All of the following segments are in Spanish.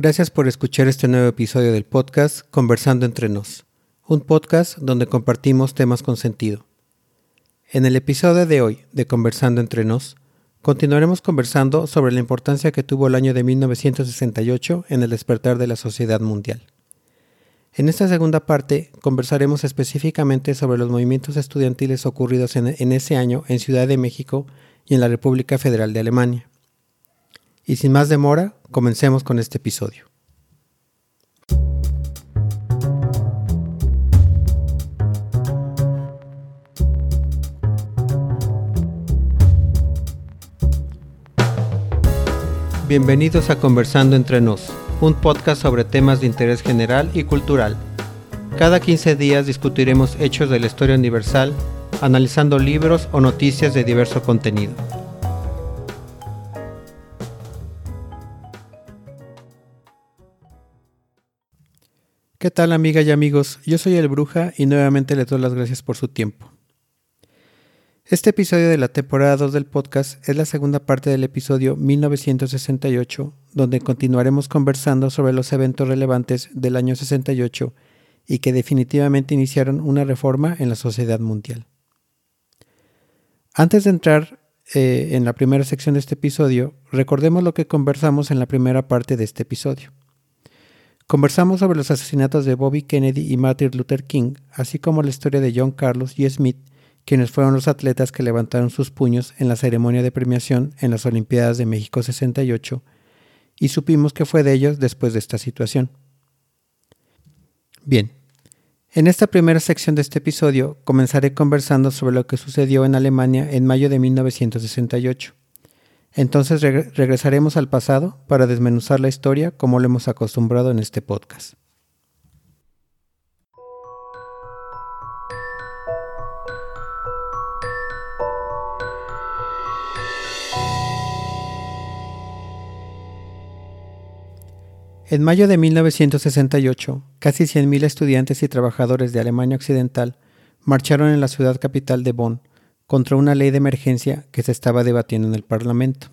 Gracias por escuchar este nuevo episodio del podcast Conversando entre nos, un podcast donde compartimos temas con sentido. En el episodio de hoy de Conversando entre nos, continuaremos conversando sobre la importancia que tuvo el año de 1968 en el despertar de la sociedad mundial. En esta segunda parte conversaremos específicamente sobre los movimientos estudiantiles ocurridos en, en ese año en Ciudad de México y en la República Federal de Alemania. Y sin más demora, comencemos con este episodio. Bienvenidos a Conversando entre nos, un podcast sobre temas de interés general y cultural. Cada 15 días discutiremos hechos de la historia universal, analizando libros o noticias de diverso contenido. ¿Qué tal amigas y amigos? Yo soy el Bruja y nuevamente le doy las gracias por su tiempo. Este episodio de la temporada 2 del podcast es la segunda parte del episodio 1968, donde continuaremos conversando sobre los eventos relevantes del año 68 y que definitivamente iniciaron una reforma en la sociedad mundial. Antes de entrar eh, en la primera sección de este episodio, recordemos lo que conversamos en la primera parte de este episodio. Conversamos sobre los asesinatos de Bobby Kennedy y Martin Luther King, así como la historia de John Carlos y Smith, quienes fueron los atletas que levantaron sus puños en la ceremonia de premiación en las Olimpiadas de México 68, y supimos que fue de ellos después de esta situación. Bien, en esta primera sección de este episodio comenzaré conversando sobre lo que sucedió en Alemania en mayo de 1968. Entonces regresaremos al pasado para desmenuzar la historia como lo hemos acostumbrado en este podcast. En mayo de 1968, casi 100.000 estudiantes y trabajadores de Alemania Occidental marcharon en la ciudad capital de Bonn contra una ley de emergencia que se estaba debatiendo en el Parlamento.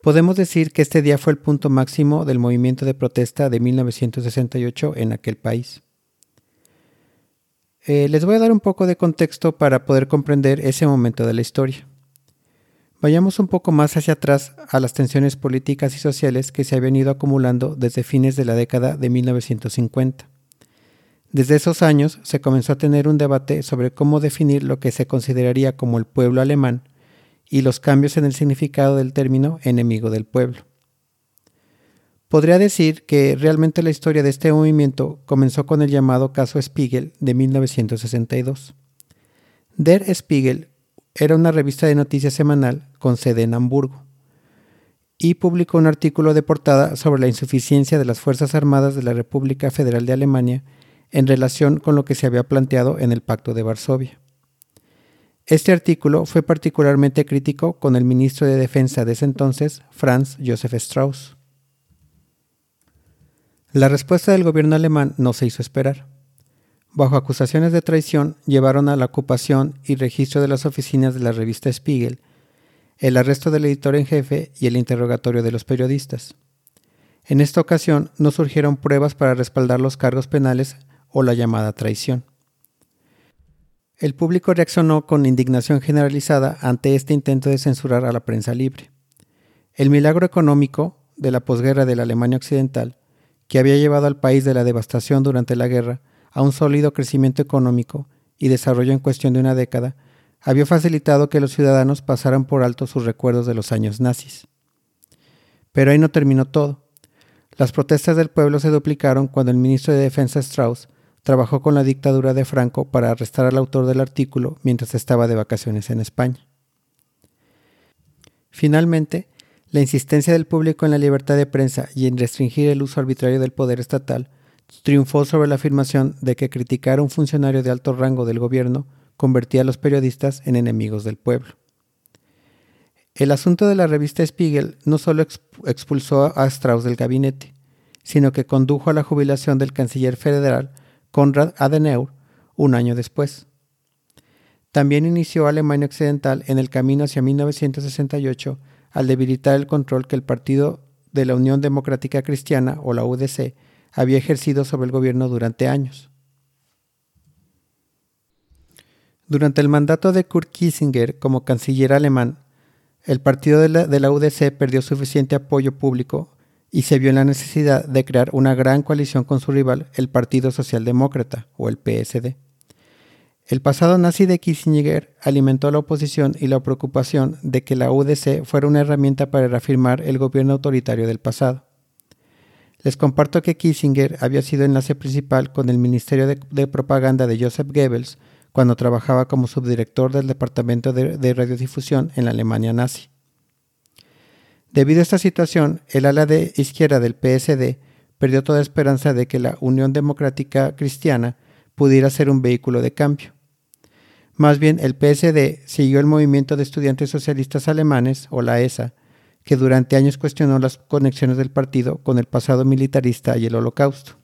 Podemos decir que este día fue el punto máximo del movimiento de protesta de 1968 en aquel país. Eh, les voy a dar un poco de contexto para poder comprender ese momento de la historia. Vayamos un poco más hacia atrás a las tensiones políticas y sociales que se habían ido acumulando desde fines de la década de 1950. Desde esos años se comenzó a tener un debate sobre cómo definir lo que se consideraría como el pueblo alemán y los cambios en el significado del término enemigo del pueblo. Podría decir que realmente la historia de este movimiento comenzó con el llamado caso Spiegel de 1962. Der Spiegel era una revista de noticias semanal con sede en Hamburgo y publicó un artículo de portada sobre la insuficiencia de las Fuerzas Armadas de la República Federal de Alemania en relación con lo que se había planteado en el Pacto de Varsovia. Este artículo fue particularmente crítico con el ministro de Defensa de ese entonces, Franz Josef Strauss. La respuesta del gobierno alemán no se hizo esperar. Bajo acusaciones de traición, llevaron a la ocupación y registro de las oficinas de la revista Spiegel, el arresto del editor en jefe y el interrogatorio de los periodistas. En esta ocasión no surgieron pruebas para respaldar los cargos penales o la llamada traición. El público reaccionó con indignación generalizada ante este intento de censurar a la prensa libre. El milagro económico de la posguerra de la Alemania Occidental, que había llevado al país de la devastación durante la guerra a un sólido crecimiento económico y desarrollo en cuestión de una década, había facilitado que los ciudadanos pasaran por alto sus recuerdos de los años nazis. Pero ahí no terminó todo. Las protestas del pueblo se duplicaron cuando el ministro de Defensa Strauss trabajó con la dictadura de Franco para arrestar al autor del artículo mientras estaba de vacaciones en España. Finalmente, la insistencia del público en la libertad de prensa y en restringir el uso arbitrario del poder estatal triunfó sobre la afirmación de que criticar a un funcionario de alto rango del gobierno convertía a los periodistas en enemigos del pueblo. El asunto de la revista Spiegel no solo expulsó a Strauss del gabinete, sino que condujo a la jubilación del canciller federal Konrad Adenauer un año después. También inició Alemania Occidental en el camino hacia 1968 al debilitar el control que el partido de la Unión Democrática Cristiana o la UDC había ejercido sobre el gobierno durante años. Durante el mandato de Kurt Kissinger como canciller alemán, el partido de la, UDC perdió suficiente apoyo público y se vio en la necesidad de crear una gran coalición con su rival, el Partido Socialdemócrata o el PSD. El pasado nazi de Kissinger alimentó la oposición y la preocupación de que la UDC fuera una herramienta para reafirmar el gobierno autoritario del pasado. Les comparto que Kissinger había sido enlace principal con el Ministerio de, Propaganda de Joseph Goebbels cuando trabajaba como subdirector del Departamento de, Radiodifusión en la Alemania nazi. Debido a esta situación, el ala de izquierda del PSD perdió toda esperanza de que la Unión Democrática Cristiana pudiera ser un vehículo de cambio. Más bien, el PSD siguió el movimiento de estudiantes socialistas alemanes, o la ESA, que durante años cuestionó las conexiones del partido con el pasado militarista y el holocausto.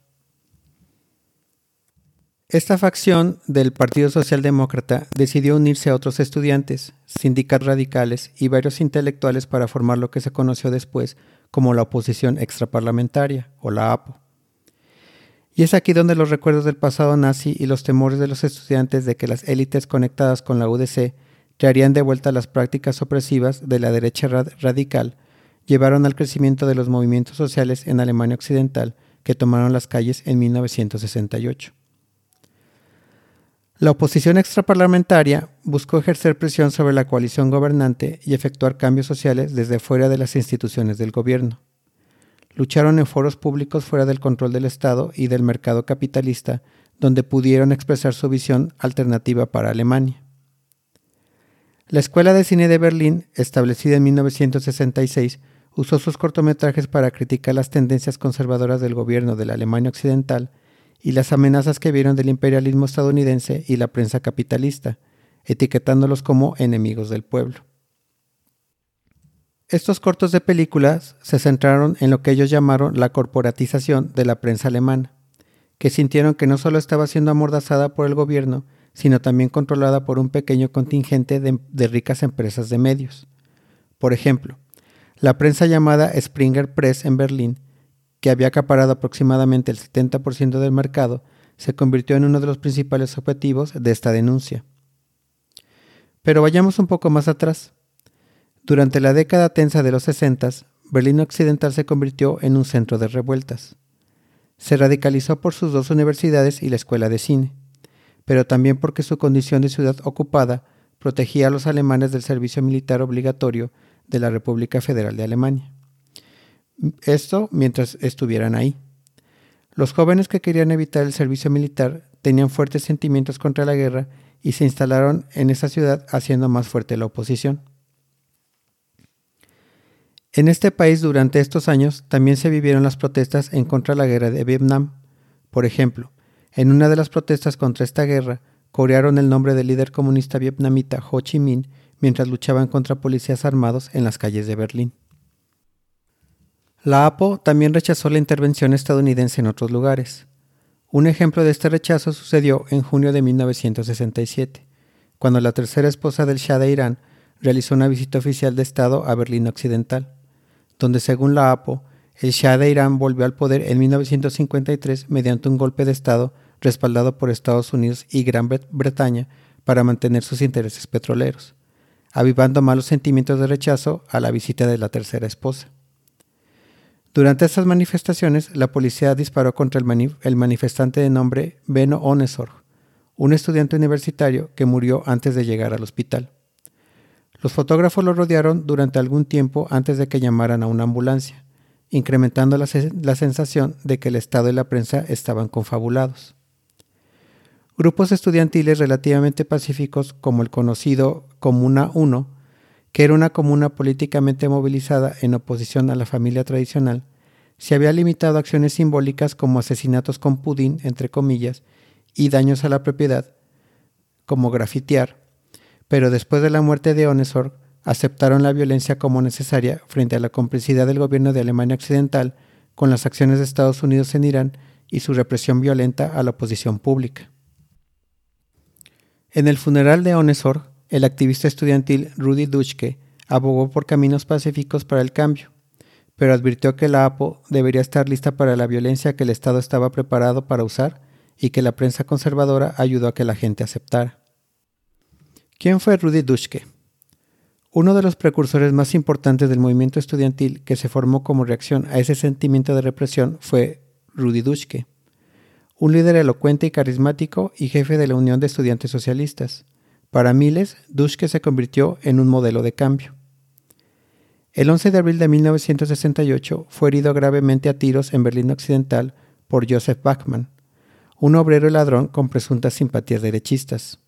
Esta facción del Partido Socialdemócrata decidió unirse a otros estudiantes, sindicatos radicales y varios intelectuales para formar lo que se conoció después como la oposición extraparlamentaria, o la APO. Y es aquí donde los recuerdos del pasado nazi y los temores de los estudiantes de que las élites conectadas con la UDC traerían de vuelta las prácticas opresivas de la derecha radical llevaron al crecimiento de los movimientos sociales en Alemania Occidental que tomaron las calles en 1968. La oposición extraparlamentaria buscó ejercer presión sobre la coalición gobernante y efectuar cambios sociales desde fuera de las instituciones del gobierno. Lucharon en foros públicos fuera del control del Estado y del mercado capitalista, donde pudieron expresar su visión alternativa para Alemania. La Escuela de Cine de Berlín, establecida en 1966, usó sus cortometrajes para criticar las tendencias conservadoras del gobierno de la Alemania Occidental y las amenazas que vieron del imperialismo estadounidense y la prensa capitalista, etiquetándolos como enemigos del pueblo. Estos cortos de películas se centraron en lo que ellos llamaron la corporatización de la prensa alemana, que sintieron que no solo estaba siendo amordazada por el gobierno, sino también controlada por un pequeño contingente de, de ricas empresas de medios. Por ejemplo, la prensa llamada Springer Press en Berlín que había acaparado aproximadamente el 70% del mercado, se convirtió en uno de los principales objetivos de esta denuncia. Pero vayamos un poco más atrás. Durante la década tensa de los 60, Berlín Occidental se convirtió en un centro de revueltas. Se radicalizó por sus dos universidades y la escuela de cine, pero también porque su condición de ciudad ocupada protegía a los alemanes del servicio militar obligatorio de la República Federal de Alemania. Esto mientras estuvieran ahí. Los jóvenes que querían evitar el servicio militar tenían fuertes sentimientos contra la guerra y se instalaron en esa ciudad haciendo más fuerte la oposición. En este país durante estos años también se vivieron las protestas en contra de la guerra de Vietnam. Por ejemplo, en una de las protestas contra esta guerra, corearon el nombre del líder comunista vietnamita Ho Chi Minh mientras luchaban contra policías armados en las calles de Berlín. La APO también rechazó la intervención estadounidense en otros lugares. Un ejemplo de este rechazo sucedió en junio de 1967, cuando la tercera esposa del Shah de Irán realizó una visita oficial de Estado a Berlín Occidental, donde según la APO, el Shah de Irán volvió al poder en 1953 mediante un golpe de Estado respaldado por Estados Unidos y Gran Bretaña para mantener sus intereses petroleros, avivando malos sentimientos de rechazo a la visita de la tercera esposa. Durante estas manifestaciones, la policía disparó contra el, manifestante de nombre Beno Onesor, un estudiante universitario que murió antes de llegar al hospital. Los fotógrafos lo rodearon durante algún tiempo antes de que llamaran a una ambulancia, incrementando la, la sensación de que el Estado y la prensa estaban confabulados. Grupos estudiantiles relativamente pacíficos como el conocido Comuna 1 que era una comuna políticamente movilizada en oposición a la familia tradicional, se había limitado a acciones simbólicas como asesinatos con pudín, entre comillas, y daños a la propiedad, como grafitear, pero después de la muerte de Onesor, aceptaron la violencia como necesaria frente a la complicidad del gobierno de Alemania Occidental con las acciones de Estados Unidos en Irán y su represión violenta a la oposición pública. En el funeral de Onesor, el activista estudiantil Rudy Duchke abogó por caminos pacíficos para el cambio, pero advirtió que la APO debería estar lista para la violencia que el Estado estaba preparado para usar y que la prensa conservadora ayudó a que la gente aceptara. ¿Quién fue Rudy Duschke? Uno de los precursores más importantes del movimiento estudiantil que se formó como reacción a ese sentimiento de represión fue Rudy Duschke, un líder elocuente y carismático y jefe de la Unión de Estudiantes Socialistas. Para miles, Duschke se convirtió en un modelo de cambio. El 11 de abril de 1968 fue herido gravemente a tiros en Berlín Occidental por Joseph Bachmann, un obrero y ladrón con presuntas simpatías derechistas.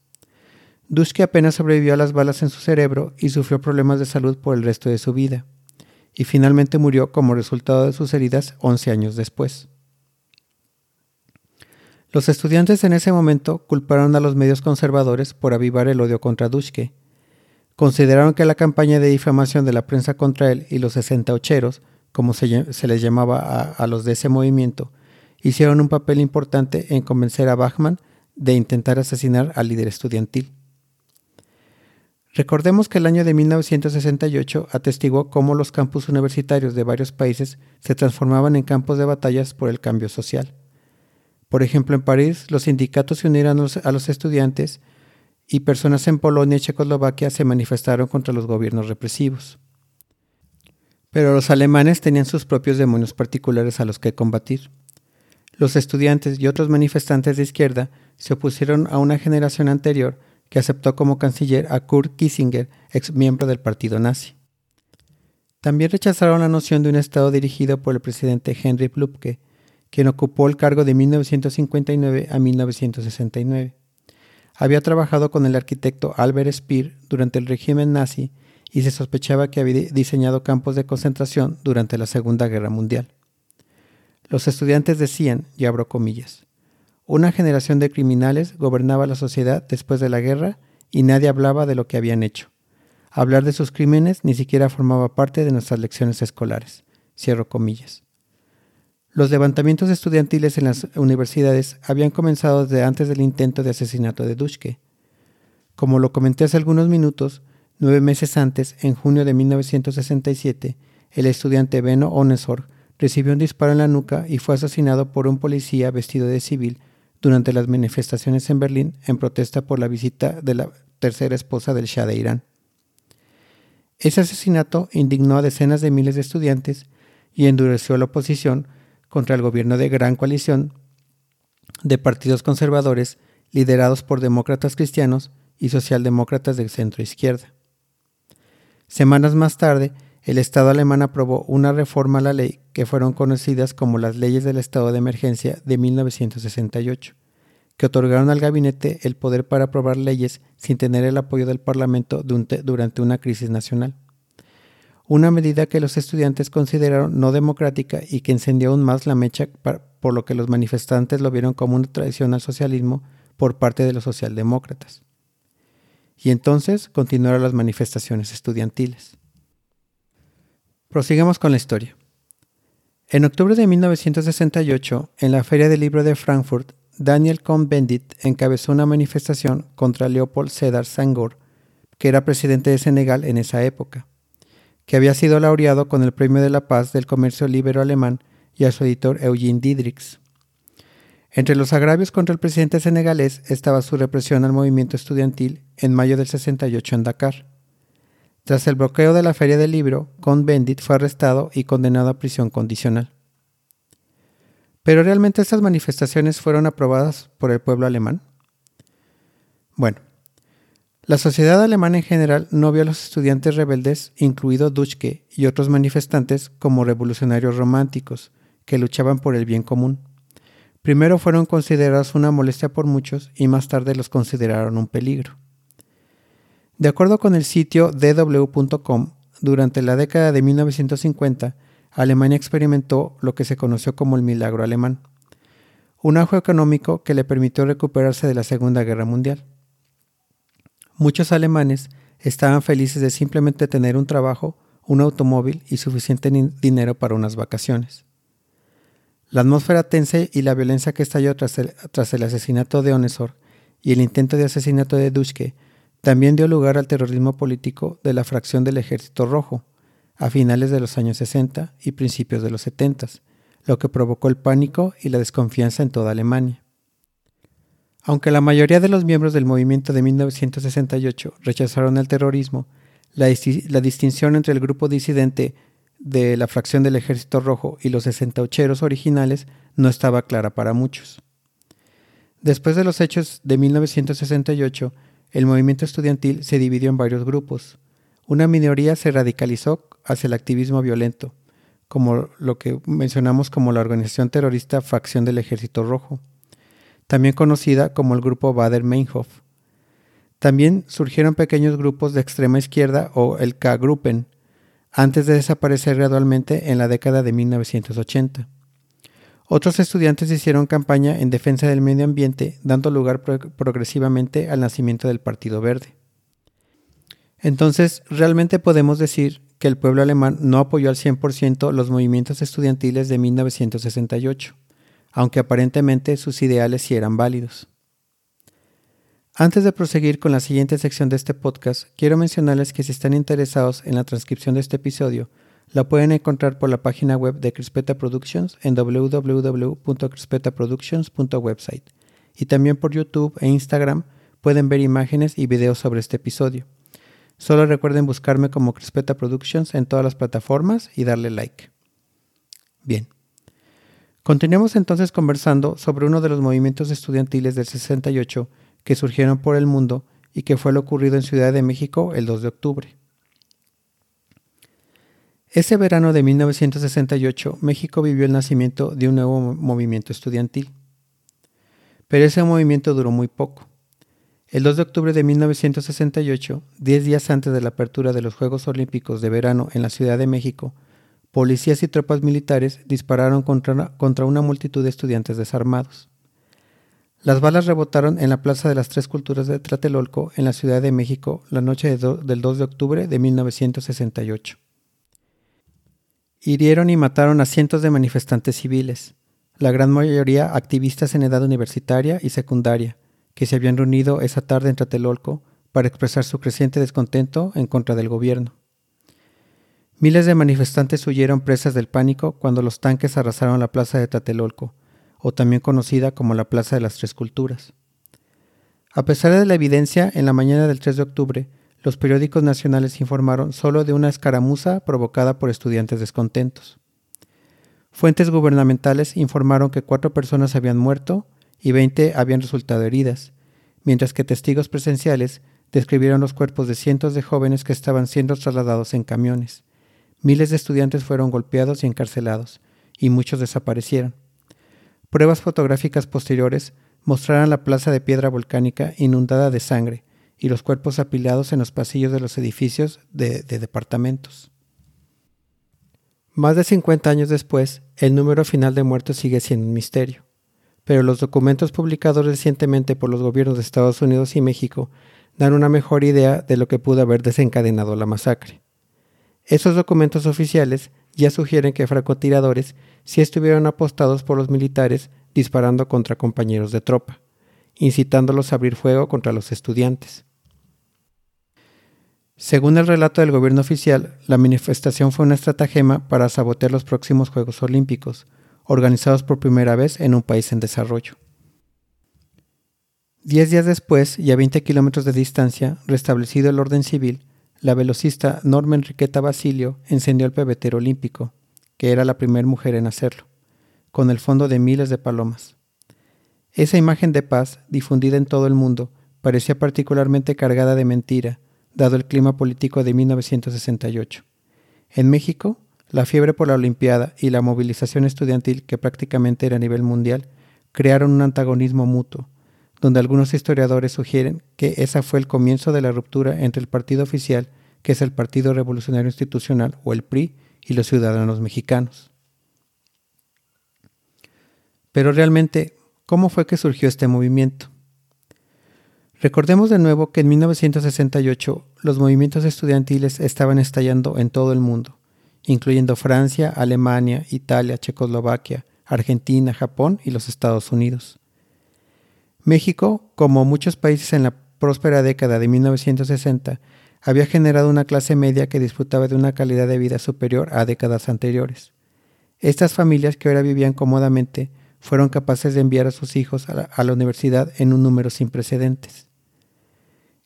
Duschke apenas sobrevivió a las balas en su cerebro y sufrió problemas de salud por el resto de su vida, y finalmente murió como resultado de sus heridas 11 años después. Los estudiantes en ese momento culparon a los medios conservadores por avivar el odio contra Duschke. Consideraron que la campaña de difamación de la prensa contra él y los sesentaocheros, como se, les llamaba a, a los de ese movimiento, hicieron un papel importante en convencer a Bachmann de intentar asesinar al líder estudiantil. Recordemos que el año de 1968 atestiguó cómo los campus universitarios de varios países se transformaban en campos de batallas por el cambio social. Por ejemplo, en París, los sindicatos se unieron a los estudiantes y personas en Polonia y Checoslovaquia se manifestaron contra los gobiernos represivos. Pero los alemanes tenían sus propios demonios particulares a los que combatir. Los estudiantes y otros manifestantes de izquierda se opusieron a una generación anterior que aceptó como canciller a Kurt Kissinger, ex miembro del partido nazi. También rechazaron la noción de un Estado dirigido por el presidente Henry Plupke, quien ocupó el cargo de 1959 a 1969. Había trabajado con el arquitecto Albert Speer durante el régimen nazi y se sospechaba que había diseñado campos de concentración durante la Segunda Guerra Mundial. Los estudiantes decían, y abro comillas, una generación de criminales gobernaba la sociedad después de la guerra y nadie hablaba de lo que habían hecho. Hablar de sus crímenes ni siquiera formaba parte de nuestras lecciones escolares. Cierro comillas. Los levantamientos estudiantiles en las universidades habían comenzado desde antes del intento de asesinato de Duschke. Como lo comenté hace algunos minutos, nueve meses antes, en junio de 1967, el estudiante Beno Onesor recibió un disparo en la nuca y fue asesinado por un policía vestido de civil durante las manifestaciones en Berlín en protesta por la visita de la tercera esposa del Shah de Irán. Ese asesinato indignó a decenas de miles de estudiantes y endureció la oposición contra el gobierno de gran coalición de partidos conservadores liderados por demócratas cristianos y socialdemócratas de centro izquierda. Semanas más tarde, el Estado alemán aprobó una reforma a la ley que fueron conocidas como las leyes del estado de emergencia de 1968, que otorgaron al gabinete el poder para aprobar leyes sin tener el apoyo del Parlamento durante una crisis nacional. Una medida que los estudiantes consideraron no democrática y que encendió aún más la mecha por lo que los manifestantes lo vieron como una traición al socialismo por parte de los socialdemócratas. Y entonces continuaron las manifestaciones estudiantiles. Prosigamos con la historia. En octubre de 1968, en la Feria del Libro de Frankfurt, Daniel Cohn-Bendit encabezó una manifestación contra Leopold Sedar Senghor, que era presidente de Senegal en esa época, que había sido laureado con el Premio de la Paz del Comercio Libero Alemán y a su editor Eugene Diedrichs. Entre los agravios contra el presidente senegalés estaba su represión al movimiento estudiantil en mayo del 68 en Dakar. Tras el bloqueo de la Feria del Libro, Cohn-Bendit fue arrestado y condenado a prisión condicional. ¿Pero realmente estas manifestaciones fueron aprobadas por el pueblo alemán? Bueno, la sociedad alemana en general no vio a los estudiantes rebeldes, incluido Duschke y otros manifestantes, como revolucionarios románticos, que luchaban por el bien común. Primero fueron considerados una molestia por muchos y más tarde los consideraron un peligro. De acuerdo con el sitio dw.com, durante la década de 1950, Alemania experimentó lo que se conoció como el milagro alemán, un auge económico que le permitió recuperarse de la Segunda Guerra Mundial. Muchos alemanes estaban felices de simplemente tener un trabajo, un automóvil y suficiente dinero para unas vacaciones. La atmósfera tensa y la violencia que estalló tras el, asesinato de Onesor y el intento de asesinato de Duschke también dio lugar al terrorismo político de la fracción del Ejército Rojo, a finales de los años 60 y principios de los 70, lo que provocó el pánico y la desconfianza en toda Alemania. Aunque la mayoría de los miembros del movimiento de 1968 rechazaron el terrorismo, la, distinción entre el grupo disidente de la fracción del Ejército Rojo y los 68eros originales no estaba clara para muchos. Después de los hechos de 1968, el movimiento estudiantil se dividió en varios grupos. Una minoría se radicalizó hacia el activismo violento, como lo que mencionamos como la organización terrorista Facción del Ejército Rojo, también conocida como el grupo Bader-Meinhof. También surgieron pequeños grupos de extrema izquierda o el K-Gruppen, antes de desaparecer gradualmente en la década de 1980. Otros estudiantes hicieron campaña en defensa del medio ambiente, dando lugar progresivamente al nacimiento del Partido Verde. Entonces, realmente podemos decir que el pueblo alemán no apoyó al 100% los movimientos estudiantiles de 1968, aunque aparentemente sus ideales sí eran válidos. Antes de proseguir con la siguiente sección de este podcast, quiero mencionarles que si están interesados en la transcripción de este episodio, la pueden encontrar por la página web de Crispeta Productions en www.crispetaproductions.website y también por YouTube e Instagram pueden ver imágenes y videos sobre este episodio. Solo recuerden buscarme como Crispeta Productions en todas las plataformas y darle like. Bien. Continuemos entonces conversando sobre uno de los movimientos estudiantiles del 68 que surgieron por el mundo y que fue lo ocurrido en Ciudad de México el 2 de octubre. Ese verano de 1968, México vivió el nacimiento de un nuevo movimiento estudiantil. Pero ese movimiento duró muy poco. El 2 de octubre de 1968, diez días antes de la apertura de los Juegos Olímpicos de verano en la Ciudad de México, policías y tropas militares dispararon contra, una multitud de estudiantes desarmados. Las balas rebotaron en la Plaza de las Tres Culturas de Tlatelolco, en la Ciudad de México, la noche del 2 de octubre de 1968 hirieron y mataron a cientos de manifestantes civiles, la gran mayoría activistas en edad universitaria y secundaria, que se habían reunido esa tarde en Tlatelolco para expresar su creciente descontento en contra del gobierno. Miles de manifestantes huyeron presas del pánico cuando los tanques arrasaron la plaza de Tlatelolco, o también conocida como la Plaza de las Tres Culturas. A pesar de la evidencia, en la mañana del 3 de octubre, los periódicos nacionales informaron solo de una escaramuza provocada por estudiantes descontentos. Fuentes gubernamentales informaron que cuatro personas habían muerto y veinte habían resultado heridas, mientras que testigos presenciales describieron los cuerpos de cientos de jóvenes que estaban siendo trasladados en camiones. Miles de estudiantes fueron golpeados y encarcelados, y muchos desaparecieron. Pruebas fotográficas posteriores mostraron la plaza de piedra volcánica inundada de sangre, y los cuerpos apilados en los pasillos de los edificios de, departamentos. Más de 50 años después, el número final de muertos sigue siendo un misterio, pero los documentos publicados recientemente por los gobiernos de Estados Unidos y México dan una mejor idea de lo que pudo haber desencadenado la masacre. Esos documentos oficiales ya sugieren que francotiradores sí estuvieron apostados por los militares disparando contra compañeros de tropa, incitándolos a abrir fuego contra los estudiantes. Según el relato del gobierno oficial, la manifestación fue una estratagema para sabotear los próximos Juegos Olímpicos, organizados por primera vez en un país en desarrollo. Diez días después, y a 20 kilómetros de distancia, restablecido el orden civil, la velocista Norma Enriqueta Basilio encendió el pebetero olímpico, que era la primera mujer en hacerlo, con el fondo de miles de palomas. Esa imagen de paz, difundida en todo el mundo, parecía particularmente cargada de mentira, dado el clima político de 1968. En México, la fiebre por la Olimpiada y la movilización estudiantil, que prácticamente era a nivel mundial, crearon un antagonismo mutuo, donde algunos historiadores sugieren que esa fue el comienzo de la ruptura entre el partido oficial, que es el Partido Revolucionario Institucional o el PRI, y los ciudadanos mexicanos. Pero realmente, ¿cómo fue que surgió este movimiento? Recordemos de nuevo que en 1968 los movimientos estudiantiles estaban estallando en todo el mundo, incluyendo Francia, Alemania, Italia, Checoslovaquia, Argentina, Japón y los Estados Unidos. México, como muchos países en la próspera década de 1960, había generado una clase media que disfrutaba de una calidad de vida superior a décadas anteriores. Estas familias que ahora vivían cómodamente fueron capaces de enviar a sus hijos a la, a la universidad en un número sin precedentes.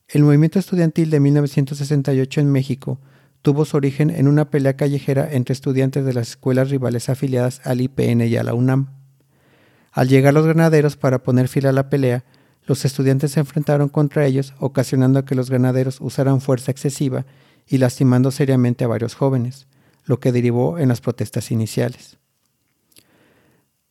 El movimiento estudiantil de 1968 en México tuvo su origen en una pelea callejera entre estudiantes de las escuelas rivales afiliadas al IPN y a la UNAM. Al llegar los granaderos para poner fin a la pelea, los estudiantes se enfrentaron contra ellos, ocasionando que los granaderos usaran fuerza excesiva y lastimando seriamente a varios jóvenes, lo que derivó en las protestas iniciales.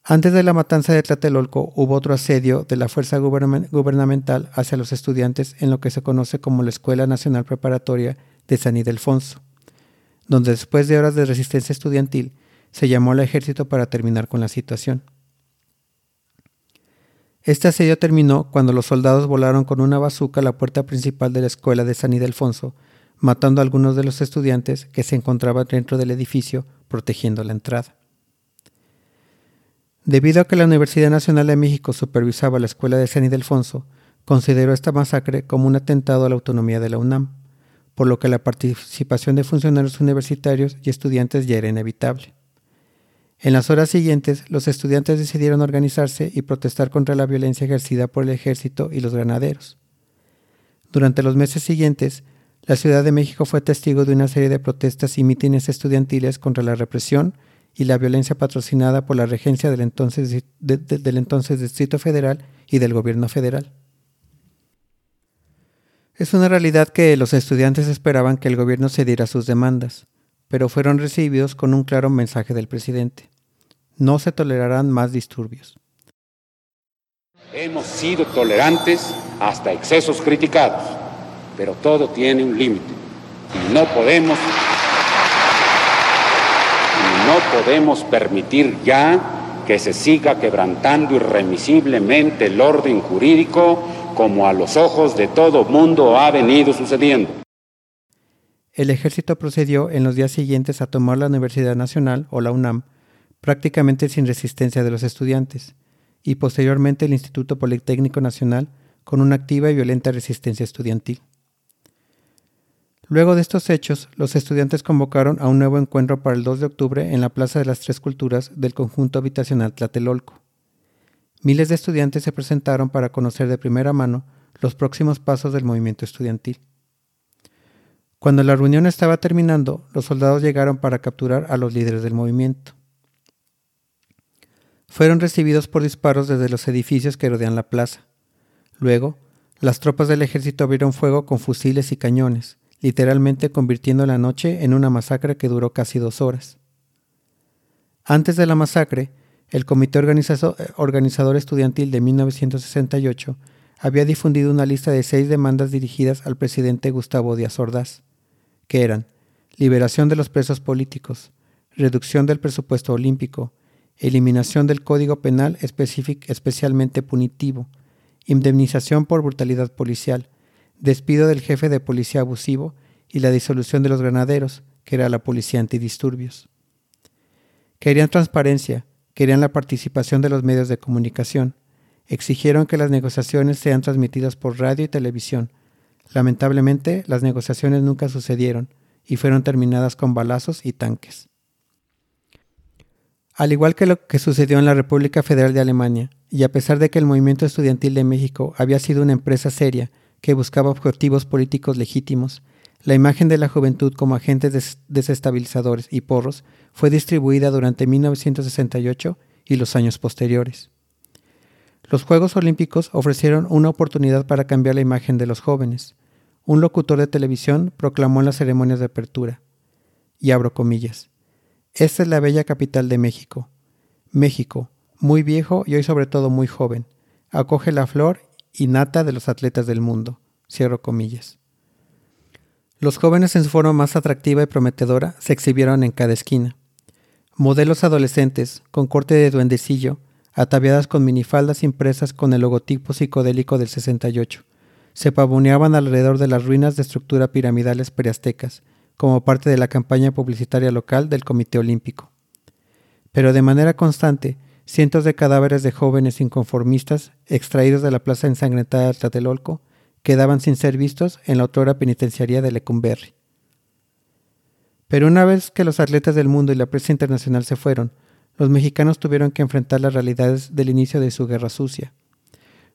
Antes de la matanza de Tlatelolco hubo otro asedio de la fuerza gubernamental hacia los estudiantes en lo que se conoce como la Escuela Nacional Preparatoria de San Ildefonso, donde después de horas de resistencia estudiantil se llamó al ejército para terminar con la situación. Este asedio terminó cuando los soldados volaron con una bazuca a la puerta principal de la escuela de San Ildefonso, matando a algunos de los estudiantes que se encontraban dentro del edificio protegiendo la entrada. Debido a que la Universidad Nacional de México supervisaba la escuela de San Ildefonso, consideró esta masacre como un atentado a la autonomía de la UNAM, por lo que la participación de funcionarios universitarios y estudiantes ya era inevitable. En las horas siguientes, los estudiantes decidieron organizarse y protestar contra la violencia ejercida por el ejército y los granaderos. Durante los meses siguientes, la Ciudad de México fue testigo de una serie de protestas y mítines estudiantiles contra la represión y la violencia patrocinada por la regencia del entonces, del entonces Distrito Federal y del gobierno federal. Es una realidad que los estudiantes esperaban que el gobierno cediera sus demandas, pero fueron recibidos con un claro mensaje del presidente. No se tolerarán más disturbios. Hemos sido tolerantes hasta excesos criticados, pero todo tiene un límite y no podemos no podemos permitir ya que se siga quebrantando irremisiblemente el orden jurídico como a los ojos de todo mundo ha venido sucediendo. El ejército procedió en los días siguientes a tomar la Universidad Nacional, o la UNAM, prácticamente sin resistencia de los estudiantes, y posteriormente el Instituto Politécnico Nacional, con una activa y violenta resistencia estudiantil. Luego de estos hechos, los estudiantes convocaron a un nuevo encuentro para el 2 de octubre en la Plaza de las Tres Culturas del conjunto habitacional Tlatelolco. Miles de estudiantes se presentaron para conocer de primera mano los próximos pasos del movimiento estudiantil. Cuando la reunión estaba terminando, los soldados llegaron para capturar a los líderes del movimiento. Fueron recibidos por disparos desde los edificios que rodean la plaza. Luego, las tropas del ejército abrieron fuego con fusiles y cañones, literalmente convirtiendo la noche en una masacre que duró casi dos horas. Antes de la masacre, el Comité Organizador Estudiantil de 1968 había difundido una lista de seis demandas dirigidas al presidente Gustavo Díaz Ordaz que eran liberación de los presos políticos, reducción del presupuesto olímpico, eliminación del Código Penal especialmente punitivo, indemnización por brutalidad policial, despido del jefe de policía abusivo y la disolución de los granaderos, que era la policía antidisturbios. Querían transparencia, querían la participación de los medios de comunicación, exigieron que las negociaciones sean transmitidas por radio y televisión, Lamentablemente, las negociaciones nunca sucedieron y fueron terminadas con balazos y tanques. Al igual que lo que sucedió en la República Federal de Alemania, y a pesar de que el movimiento estudiantil de México había sido una empresa seria que buscaba objetivos políticos legítimos, la imagen de la juventud como agentes desestabilizadores y porros fue distribuida durante 1968 y los años posteriores. Los Juegos Olímpicos ofrecieron una oportunidad para cambiar la imagen de los jóvenes, un locutor de televisión proclamó en las ceremonias de apertura, y abro comillas, Esta es la bella capital de México. México, muy viejo y hoy sobre todo muy joven, acoge la flor y nata de los atletas del mundo. Cierro comillas. Los jóvenes en su forma más atractiva y prometedora se exhibieron en cada esquina. Modelos adolescentes, con corte de duendecillo, ataviadas con minifaldas impresas con el logotipo psicodélico del 68, se pavoneaban alrededor de las ruinas de estructura piramidales periastecas, como parte de la campaña publicitaria local del Comité Olímpico. Pero de manera constante, cientos de cadáveres de jóvenes inconformistas, extraídos de la plaza ensangrentada de Tlatelolco, quedaban sin ser vistos en la autora penitenciaria de Lecumberri. Pero una vez que los atletas del mundo y la prensa internacional se fueron, los mexicanos tuvieron que enfrentar las realidades del inicio de su guerra sucia.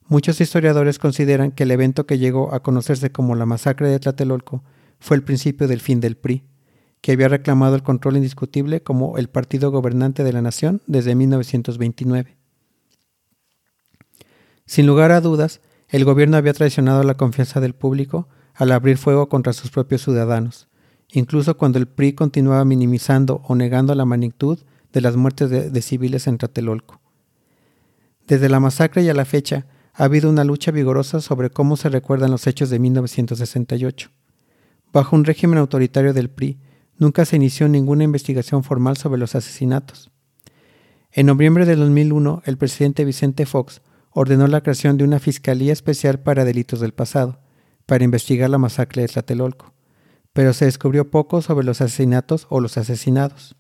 Muchos historiadores consideran que el evento que llegó a conocerse como la masacre de Tlatelolco fue el principio del fin del PRI, que había reclamado el control indiscutible como el partido gobernante de la nación desde 1929. Sin lugar a dudas, el gobierno había traicionado la confianza del público al abrir fuego contra sus propios ciudadanos, incluso cuando el PRI continuaba minimizando o negando la magnitud de las muertes de, civiles en Tlatelolco. Desde la masacre y a la fecha, ha habido una lucha vigorosa sobre cómo se recuerdan los hechos de 1968. Bajo un régimen autoritario del PRI, nunca se inició ninguna investigación formal sobre los asesinatos. En noviembre de 2001, el presidente Vicente Fox ordenó la creación de una Fiscalía Especial para Delitos del Pasado, para investigar la masacre de Tlatelolco, pero se descubrió poco sobre los asesinatos o los asesinados.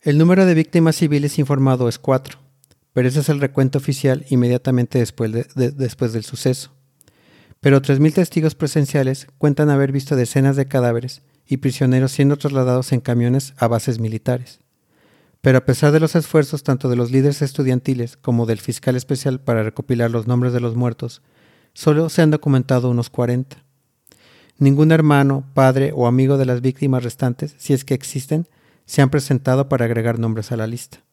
El número de víctimas civiles informado es cuatro, pero ese es el recuento oficial inmediatamente después, del suceso. Pero 3.000 testigos presenciales cuentan haber visto decenas de cadáveres y prisioneros siendo trasladados en camiones a bases militares. Pero a pesar de los esfuerzos tanto de los líderes estudiantiles como del fiscal especial para recopilar los nombres de los muertos, solo se han documentado unos 40. Ningún hermano, padre o amigo de las víctimas restantes, si es que existen, se han presentado para agregar nombres a la lista.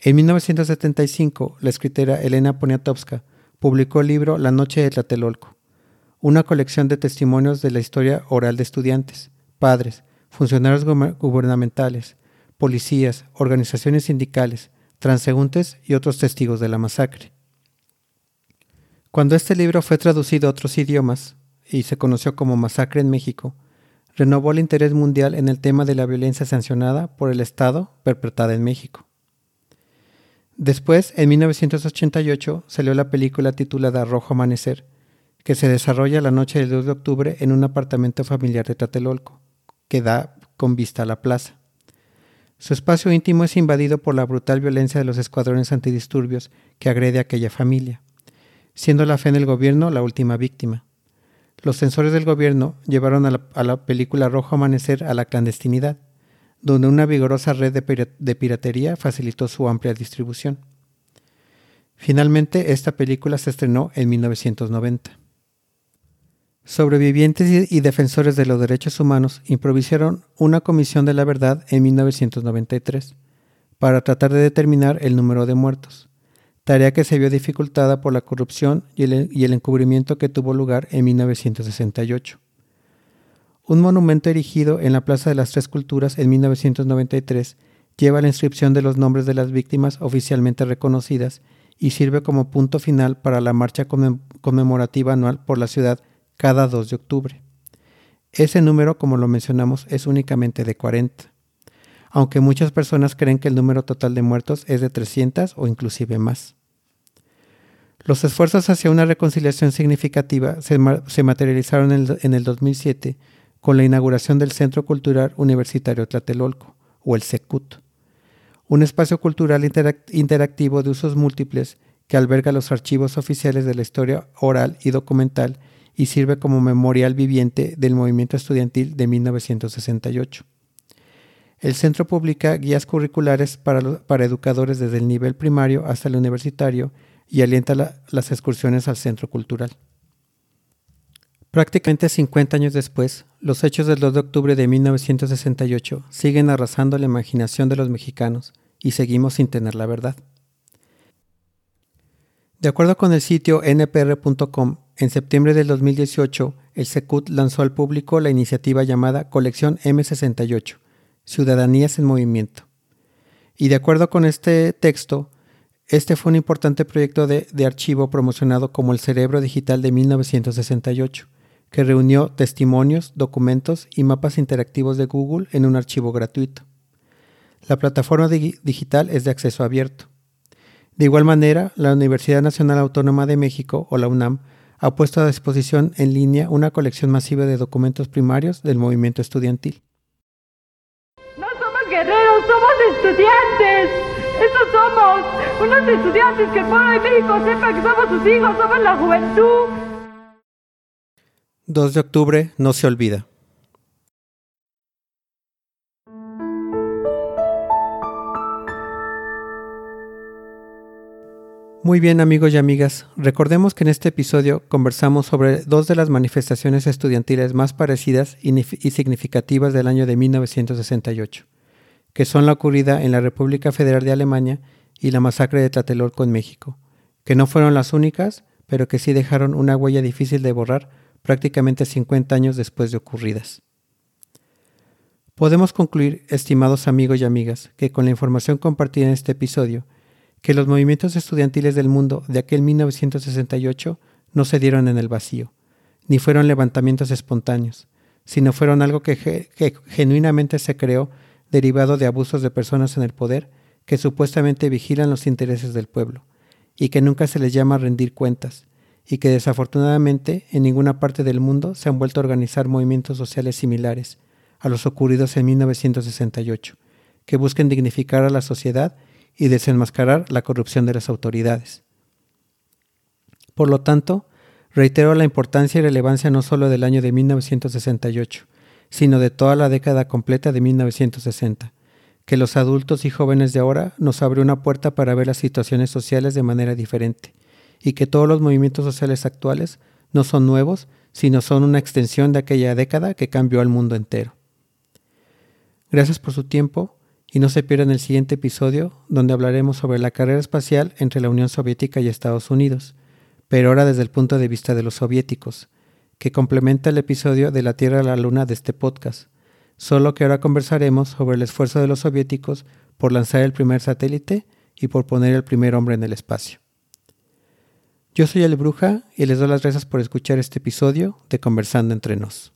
En 1975, la escritora Elena Poniatowska publicó el libro La Noche de Tlatelolco, una colección de testimonios de la historia oral de estudiantes, padres, funcionarios gubernamentales, policías, organizaciones sindicales, transeúntes y otros testigos de la masacre. Cuando este libro fue traducido a otros idiomas y se conoció como Masacre en México, renovó el interés mundial en el tema de la violencia sancionada por el Estado perpetrada en México. Después, en 1988, salió la película titulada Rojo Amanecer, que se desarrolla la noche del 2 de octubre en un apartamento familiar de Tlatelolco, que da con vista a la plaza. Su espacio íntimo es invadido por la brutal violencia de los escuadrones antidisturbios que agrede a aquella familia, siendo la fe en el gobierno la última víctima. Los censores del gobierno llevaron a la, película Rojo Amanecer a la clandestinidad, donde una vigorosa red de piratería facilitó su amplia distribución. Finalmente, esta película se estrenó en 1990. Sobrevivientes y defensores de los derechos humanos improvisaron una comisión de la verdad en 1993 para tratar de determinar el número de muertos, tarea que se vio dificultada por la corrupción y el, encubrimiento que tuvo lugar en 1968. Un monumento erigido en la Plaza de las Tres Culturas en 1993 lleva la inscripción de los nombres de las víctimas oficialmente reconocidas y sirve como punto final para la marcha conmemorativa anual por la ciudad cada 2 de octubre. Ese número, como lo mencionamos, es únicamente de 40, aunque muchas personas creen que el número total de muertos es de 300 o inclusive más. Los esfuerzos hacia una reconciliación significativa se, materializaron en el, 2007 con la inauguración del Centro Cultural Universitario Tlatelolco, o el SECUT, un espacio cultural interactivo de usos múltiples que alberga los archivos oficiales de la historia oral y documental y sirve como memorial viviente del movimiento estudiantil de 1968. El centro publica guías curriculares para, para educadores desde el nivel primario hasta el universitario y alienta las excursiones al centro cultural. Prácticamente 50 años después, los hechos del 2 de octubre de 1968 siguen arrasando la imaginación de los mexicanos y seguimos sin tener la verdad. De acuerdo con el sitio npr.com, en septiembre del 2018, el SECUT lanzó al público la iniciativa llamada Colección M68, Ciudadanías en Movimiento. Y de acuerdo con este texto, este fue un importante proyecto de, de, archivo promocionado como el Cerebro Digital de 1968, que reunió testimonios, documentos y mapas interactivos de Google en un archivo gratuito. La plataforma digital es de acceso abierto. De igual manera, la Universidad Nacional Autónoma de México, o la UNAM, ha puesto a disposición en línea una colección masiva de documentos primarios del movimiento estudiantil. No somos guerreros, somos estudiantes. Eso somos. unos estudiantes, que el pueblo de México sepa que somos sus hijos, somos la juventud. 2 de octubre no se olvida. Muy bien amigos y amigas, recordemos que en este episodio conversamos sobre dos de las manifestaciones estudiantiles más parecidas y significativas del año de 1968, que son la ocurrida en la República Federal de Alemania y la masacre de Tlatelolco en México, que no fueron las únicas, pero que sí dejaron una huella difícil de borrar prácticamente 50 años después de ocurridas. Podemos concluir, estimados amigos y amigas, que con la información compartida en este episodio, que los movimientos estudiantiles del mundo de aquel 1968 no se dieron en el vacío, ni fueron levantamientos espontáneos, sino fueron algo que, que, genuinamente se creó derivado de abusos de personas en el poder que supuestamente vigilan los intereses del pueblo, y que nunca se les llama a rendir cuentas, y que desafortunadamente en ninguna parte del mundo se han vuelto a organizar movimientos sociales similares a los ocurridos en 1968, que busquen dignificar a la sociedad y desenmascarar la corrupción de las autoridades. Por lo tanto, reitero la importancia y relevancia no solo del año de 1968, sino de toda la década completa de 1960, que los adultos y jóvenes de ahora nos abre una puerta para ver las situaciones sociales de manera diferente, y que todos los movimientos sociales actuales no son nuevos, sino son una extensión de aquella década que cambió al mundo entero. Gracias por su tiempo y no se pierdan el siguiente episodio donde hablaremos sobre la carrera espacial entre la Unión Soviética y Estados Unidos, pero ahora desde el punto de vista de los soviéticos, que complementa el episodio de la Tierra a la Luna de este podcast, solo que ahora conversaremos sobre el esfuerzo de los soviéticos por lanzar el primer satélite y por poner el primer hombre en el espacio. Yo soy El Bruja y les doy las gracias por escuchar este episodio de Conversando entre nos.